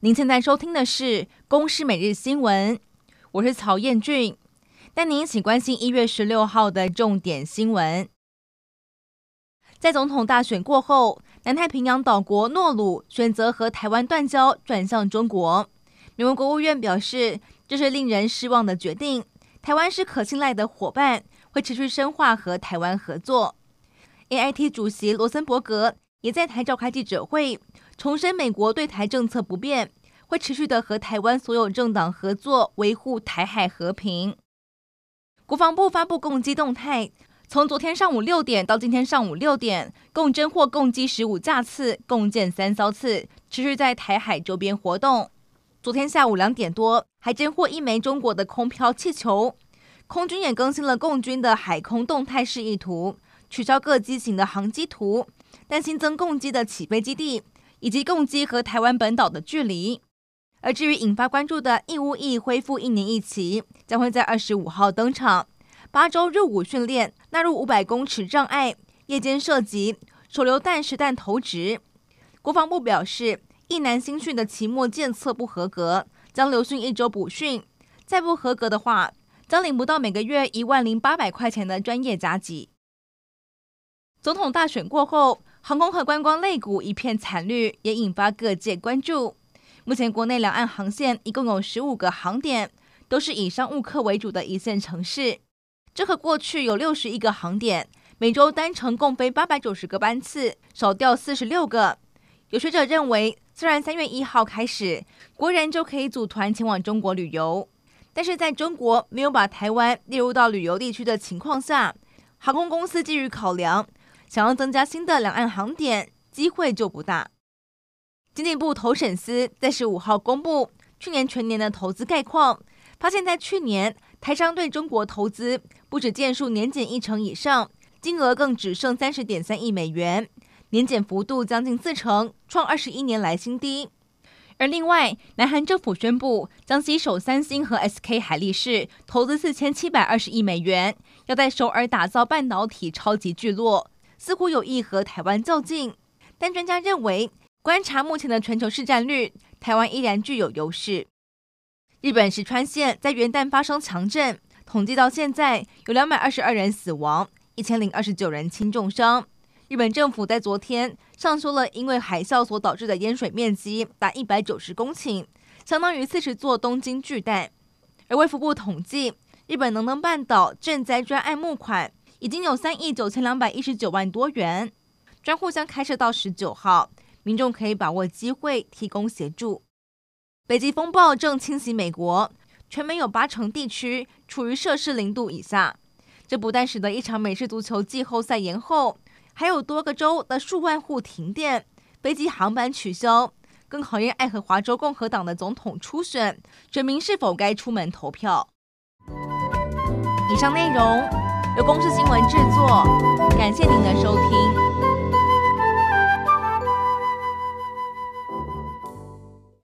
您现在收听的是《公视每日新闻》，我是曹彦俊，带您一起关心一月十六号的重点新闻。在总统大选过后，南太平洋岛国诺鲁选择和台湾断交，转向中国。美国国务院表示，这是令人失望的决定。台湾是可信赖的伙伴，会持续深化和台湾合作。AIT 主席罗森伯格也在台召开记者会，重申美国对台政策不变。会持续的和台湾所有政党合作，维护台海和平。国防部发布共机动态，从昨天上午六点到今天上午六点，共侦获共机十五架次，共建三艘次，持续在台海周边活动。昨天下午两点多，还侦获一枚中国的空飘气球。空军也更新了共军的海空动态示意图，取消各机型的航机图，但新增共机的起飞基地以及共机和台湾本岛的距离。而至于引发关注的义务役恢复一年一期，将会在二十五号登场。八周入伍训练纳入五百公尺障碍、夜间射击、手榴弹实弹投掷。国防部表示，役男新训的期末检测不合格，将留训一周补训。再不合格的话，将领不到每个月一万零八百块钱的专业加给。总统大选过后，航空和观光类股一片惨绿，也引发各界关注。目前国内两岸航线一共有十五个航点，都是以商务客为主的一线城市。这和过去有六十一个航点，每周单程共飞八百九十个班次，少掉四十六个。有学者认为，虽然三月一号开始国人就可以组团前往中国旅游，但是在中国没有把台湾列入到旅游地区的情况下，航空公司基于考量，想要增加新的两岸航点，机会就不大。经济部投审司在十五号公布去年全年的投资概况，发现，在去年台商对中国投资不止件数年减一成以上，金额更只剩三十点三亿美元，年减幅度将近四成，创二十一年来新低。而另外，南韩政府宣布将携手三星和 SK 海力士投资四千七百二十亿美元，要在首尔打造半导体超级聚落，似乎有意和台湾较劲。但专家认为，观察目前的全球市占率，台湾依然具有优势。日本石川县在元旦发生强震，统计到现在有两百二十二人死亡，一千零二十九人轻重伤。日本政府在昨天上修了因为海啸所导致的淹水面积达一百九十公顷，相当于四十座东京巨蛋。而卫福部统计，日本能登半岛赈灾专案募款已经有三亿九千两百一十九万多元，专户将开设到十九号。民众可以把握机会提供协助。北极风暴正侵袭美国，全美有八成地区处于摄氏零度以下。这不但使得一场美式足球季后赛延后，还有多个州的数万户停电，飞机航班取消，更考验爱荷华州共和党的总统初选，选民是否该出门投票。以上内容由公视新闻制作，感谢您。